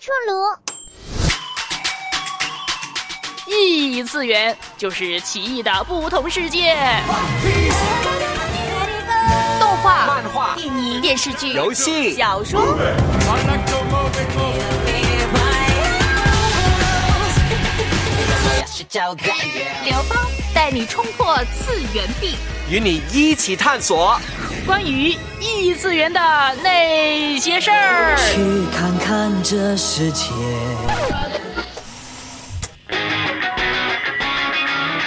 出炉。异次元就是奇异的不同世界。动画、漫画、电影、电视剧、游戏、小说。刘峰带你冲破次元壁，与你一起探索关于异次元的那些事儿。去看看这世界。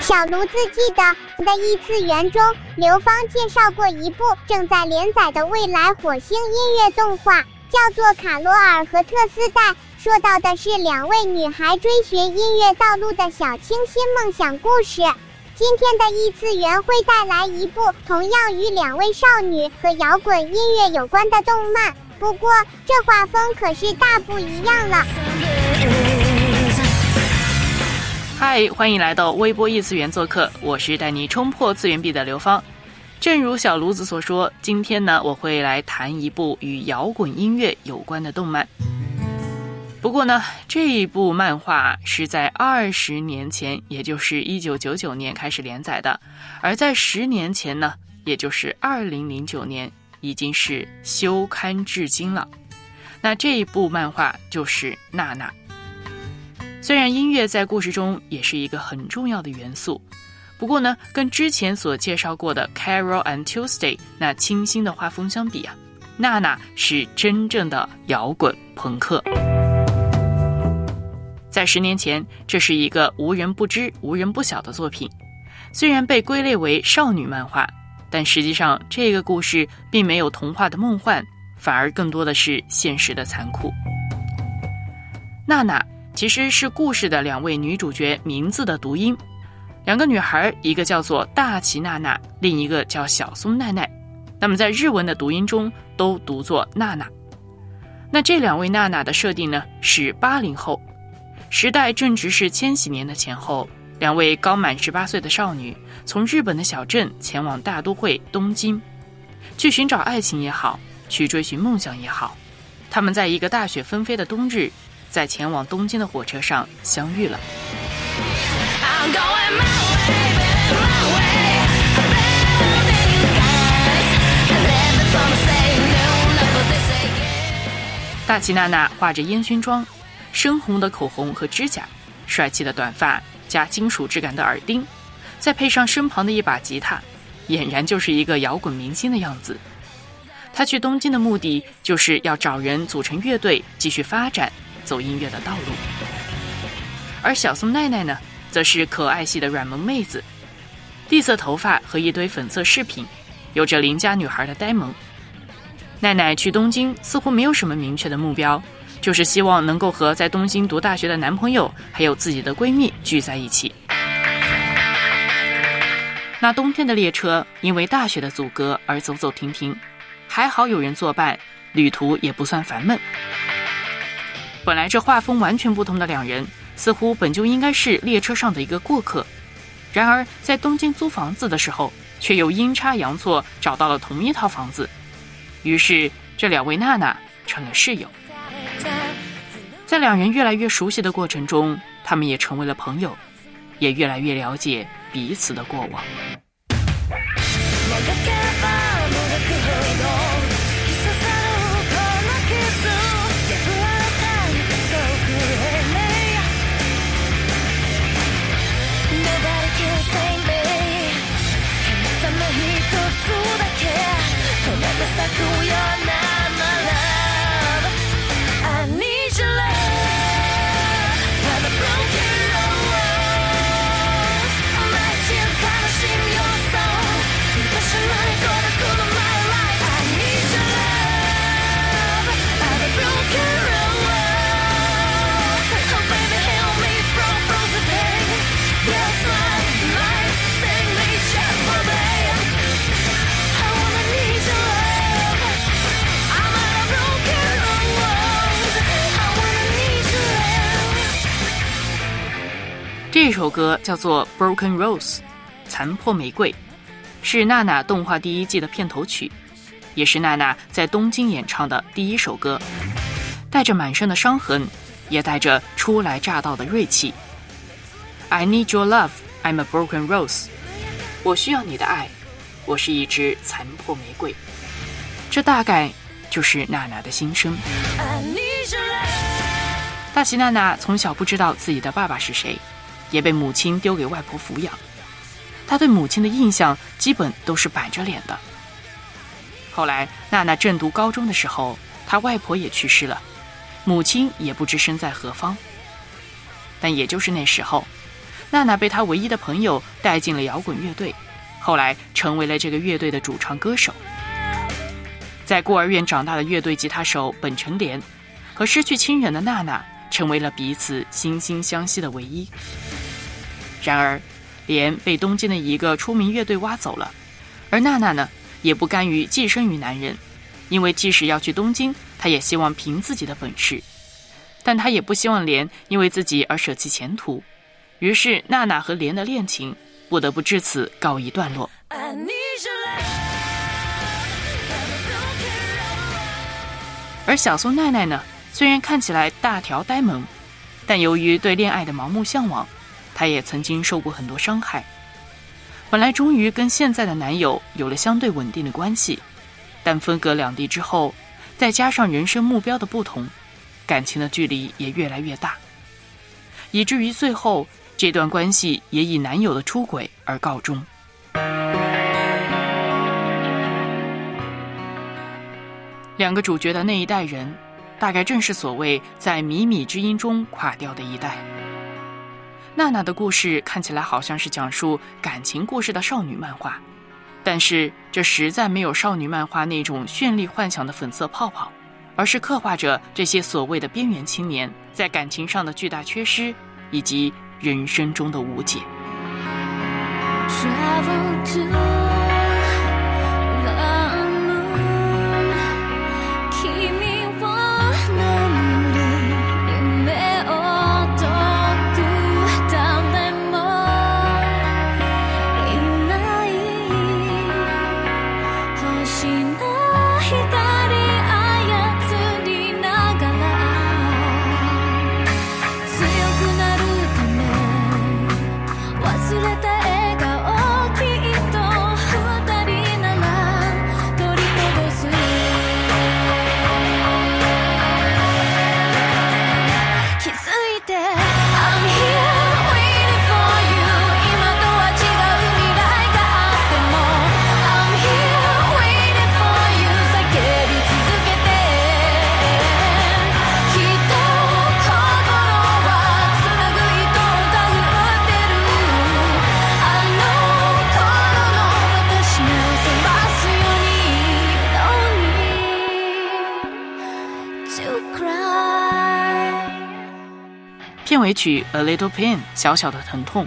小炉子记得在异次元中，刘芳介绍过一部正在连载的未来火星音乐动画，叫做《卡罗尔和特斯代》，说到的是两位女孩追寻音乐道路的小清新梦想故事。今天的异次元会带来一部同样与两位少女和摇滚音乐有关的动漫，不过这画风可是大不一样了。嗨，欢迎来到微波异次元做客，我是带你冲破次元壁的刘芳。正如小炉子所说，今天呢，我会来谈一部与摇滚音乐有关的动漫。不过呢，这一部漫画是在二十年前，也就是一九九九年开始连载的，而在十年前呢，也就是二零零九年，已经是休刊至今了。那这一部漫画就是娜娜。虽然音乐在故事中也是一个很重要的元素，不过呢，跟之前所介绍过的《Carol and Tuesday》那清新的画风相比啊，娜娜是真正的摇滚朋克。在十年前，这是一个无人不知、无人不晓的作品。虽然被归类为少女漫画，但实际上这个故事并没有童话的梦幻，反而更多的是现实的残酷。娜娜。其实是故事的两位女主角名字的读音，两个女孩，一个叫做大崎娜娜，另一个叫小松奈奈。那么在日文的读音中都读作娜娜。那这两位娜娜的设定呢是八零后，时代正值是千禧年的前后，两位刚满十八岁的少女从日本的小镇前往大都会东京，去寻找爱情也好，去追寻梦想也好，他们在一个大雪纷飞的冬日。在前往东京的火车上相遇了。大齐娜娜化着烟熏妆，深红的口红和指甲，帅气的短发加金属质感的耳钉，再配上身旁的一把吉他，俨然就是一个摇滚明星的样子。他去东京的目的就是要找人组成乐队，继续发展。走音乐的道路，而小松奈奈呢，则是可爱系的软萌妹子，栗色头发和一堆粉色饰品，有着邻家女孩的呆萌。奈奈去东京似乎没有什么明确的目标，就是希望能够和在东京读大学的男朋友还有自己的闺蜜聚在一起。那冬天的列车因为大雪的阻隔而走走停停，还好有人作伴，旅途也不算烦闷。本来这画风完全不同的两人，似乎本就应该是列车上的一个过客，然而在东京租房子的时候，却又阴差阳错找到了同一套房子，于是这两位娜娜成了室友。在两人越来越熟悉的过程中，他们也成为了朋友，也越来越了解彼此的过往。这首歌叫做《Broken Rose》，残破玫瑰，是娜娜动画第一季的片头曲，也是娜娜在东京演唱的第一首歌。带着满身的伤痕，也带着初来乍到的锐气。I need your love, I'm a broken rose。我需要你的爱，我是一支残破玫瑰。这大概就是娜娜的心声。大喜娜娜从小不知道自己的爸爸是谁，也被母亲丢给外婆抚养。她对母亲的印象基本都是板着脸的。后来娜娜正读高中的时候，她外婆也去世了，母亲也不知身在何方。但也就是那时候，娜娜被她唯一的朋友带进了摇滚乐队，后来成为了这个乐队的主唱歌手。在孤儿院长大的乐队吉他手本成莲，和失去亲人的娜娜成为了彼此惺惺相惜的唯一。然而，莲被东京的一个出名乐队挖走了，而娜娜呢，也不甘于寄生于男人，因为即使要去东京，她也希望凭自己的本事，但她也不希望莲因为自己而舍弃前途。于是，娜娜和莲的恋情不得不至此告一段落。而小松奈奈呢，虽然看起来大条呆萌，但由于对恋爱的盲目向往，她也曾经受过很多伤害。本来终于跟现在的男友有了相对稳定的关系，但分隔两地之后，再加上人生目标的不同，感情的距离也越来越大，以至于最后这段关系也以男友的出轨而告终。两个主角的那一代人，大概正是所谓在靡靡之音中垮掉的一代。娜娜的故事看起来好像是讲述感情故事的少女漫画，但是这实在没有少女漫画那种绚丽幻想的粉色泡泡，而是刻画着这些所谓的边缘青年在感情上的巨大缺失，以及人生中的无解。片尾曲《A Little Pain》小小的疼痛，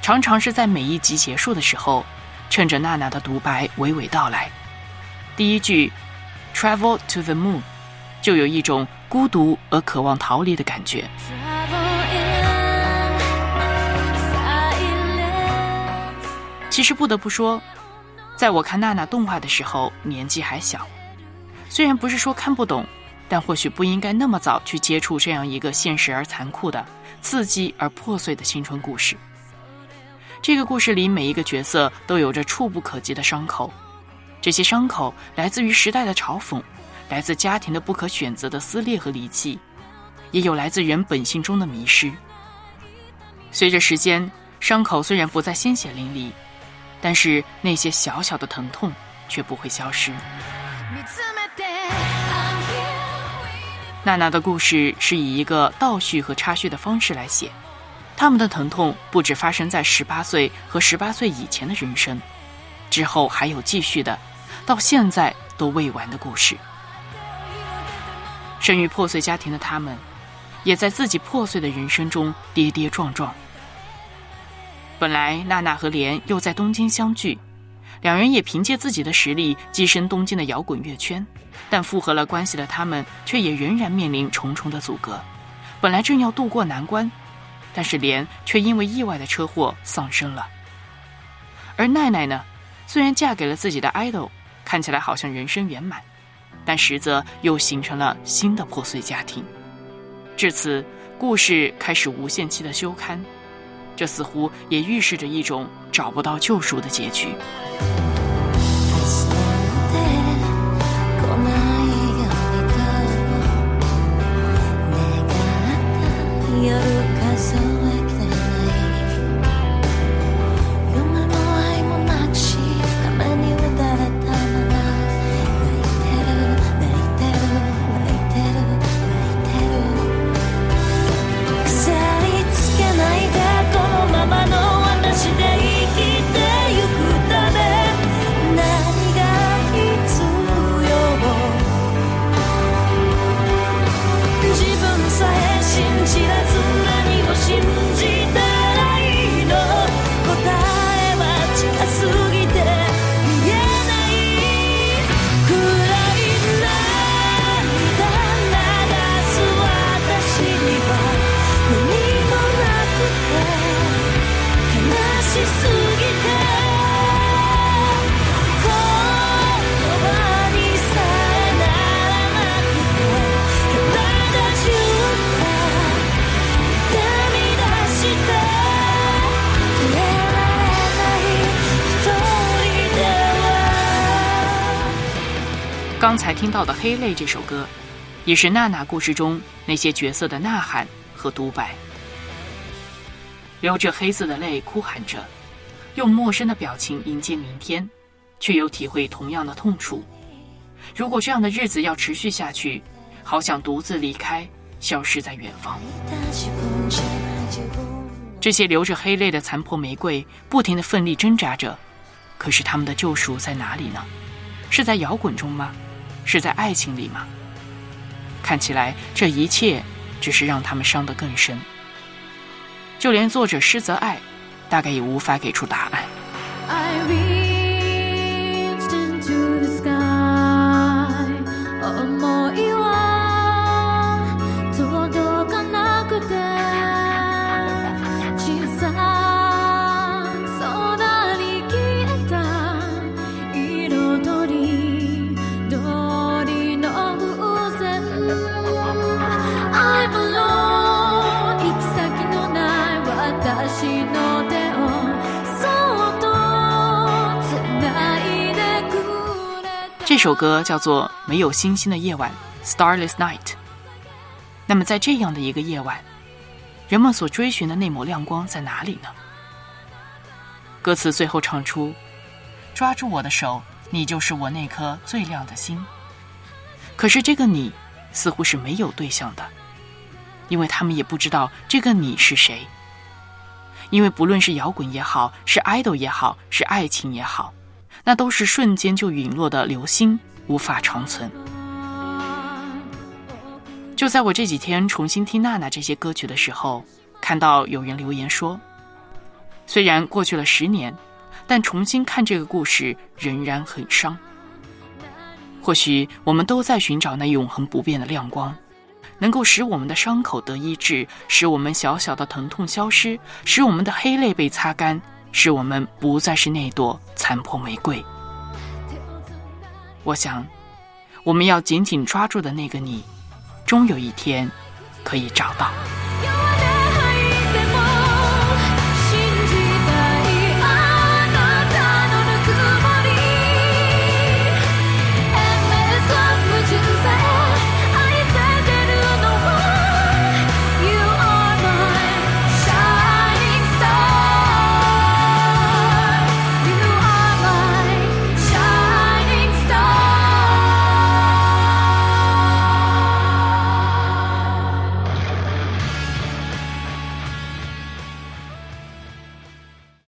常常是在每一集结束的时候，趁着娜娜的独白娓娓道来。第一句 “Travel to the Moon”，就有一种孤独而渴望逃离的感觉。其实不得不说，在我看娜娜动画的时候，年纪还小，虽然不是说看不懂。但或许不应该那么早去接触这样一个现实而残酷的、刺激而破碎的青春故事。这个故事里每一个角色都有着触不可及的伤口，这些伤口来自于时代的嘲讽，来自家庭的不可选择的撕裂和离弃，也有来自人本性中的迷失。随着时间，伤口虽然不再鲜血淋漓，但是那些小小的疼痛却不会消失。娜娜的故事是以一个倒叙和插叙的方式来写，他们的疼痛不止发生在十八岁和十八岁以前的人生，之后还有继续的，到现在都未完的故事。生于破碎家庭的他们，也在自己破碎的人生中跌跌撞撞。本来娜娜和莲又在东京相聚。两人也凭借自己的实力跻身东京的摇滚乐圈，但复合了关系的他们却也仍然面临重重的阻隔。本来正要渡过难关，但是莲却因为意外的车祸丧生了。而奈奈呢，虽然嫁给了自己的 idol，看起来好像人生圆满，但实则又形成了新的破碎家庭。至此，故事开始无限期的休刊，这似乎也预示着一种找不到救赎的结局。刚才听到的《黑泪》这首歌，也是娜娜故事中那些角色的呐喊和独白。流着黑色的泪，哭喊着，用陌生的表情迎接明天，却又体会同样的痛楚。如果这样的日子要持续下去，好想独自离开，消失在远方。这些流着黑泪的残破玫瑰，不停的奋力挣扎着，可是他们的救赎在哪里呢？是在摇滚中吗？是在爱情里吗？看起来这一切只是让他们伤得更深。就连作者施泽爱，大概也无法给出答案。这首歌叫做《没有星星的夜晚》（Starless Night）。那么，在这样的一个夜晚，人们所追寻的那抹亮光在哪里呢？歌词最后唱出：“抓住我的手，你就是我那颗最亮的星。”可是，这个你似乎是没有对象的，因为他们也不知道这个你是谁。因为不论是摇滚也好，是 idol 也好，是爱情也好。那都是瞬间就陨落的流星，无法长存。就在我这几天重新听娜娜这些歌曲的时候，看到有人留言说：“虽然过去了十年，但重新看这个故事仍然很伤。”或许我们都在寻找那永恒不变的亮光，能够使我们的伤口得医治，使我们小小的疼痛消失，使我们的黑泪被擦干。使我们不再是那朵残破玫瑰。我想，我们要紧紧抓住的那个你，终有一天可以找到。